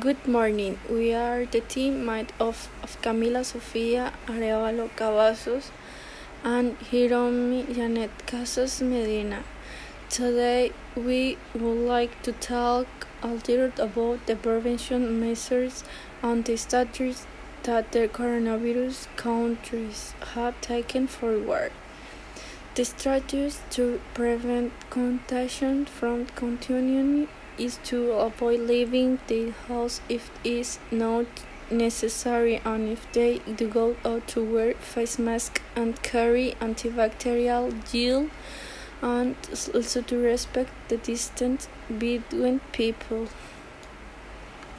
Good morning. We are the team made of, of Camila Sofia Arevalo Cavazos and Hiromi Janet Casas Medina. Today we would like to talk a little about the prevention measures and the strategies that the coronavirus countries have taken forward. The strategies to prevent contagion from continuing is to avoid leaving the house if it is not necessary and if they do go out to wear face mask and carry antibacterial gel and also to respect the distance between people.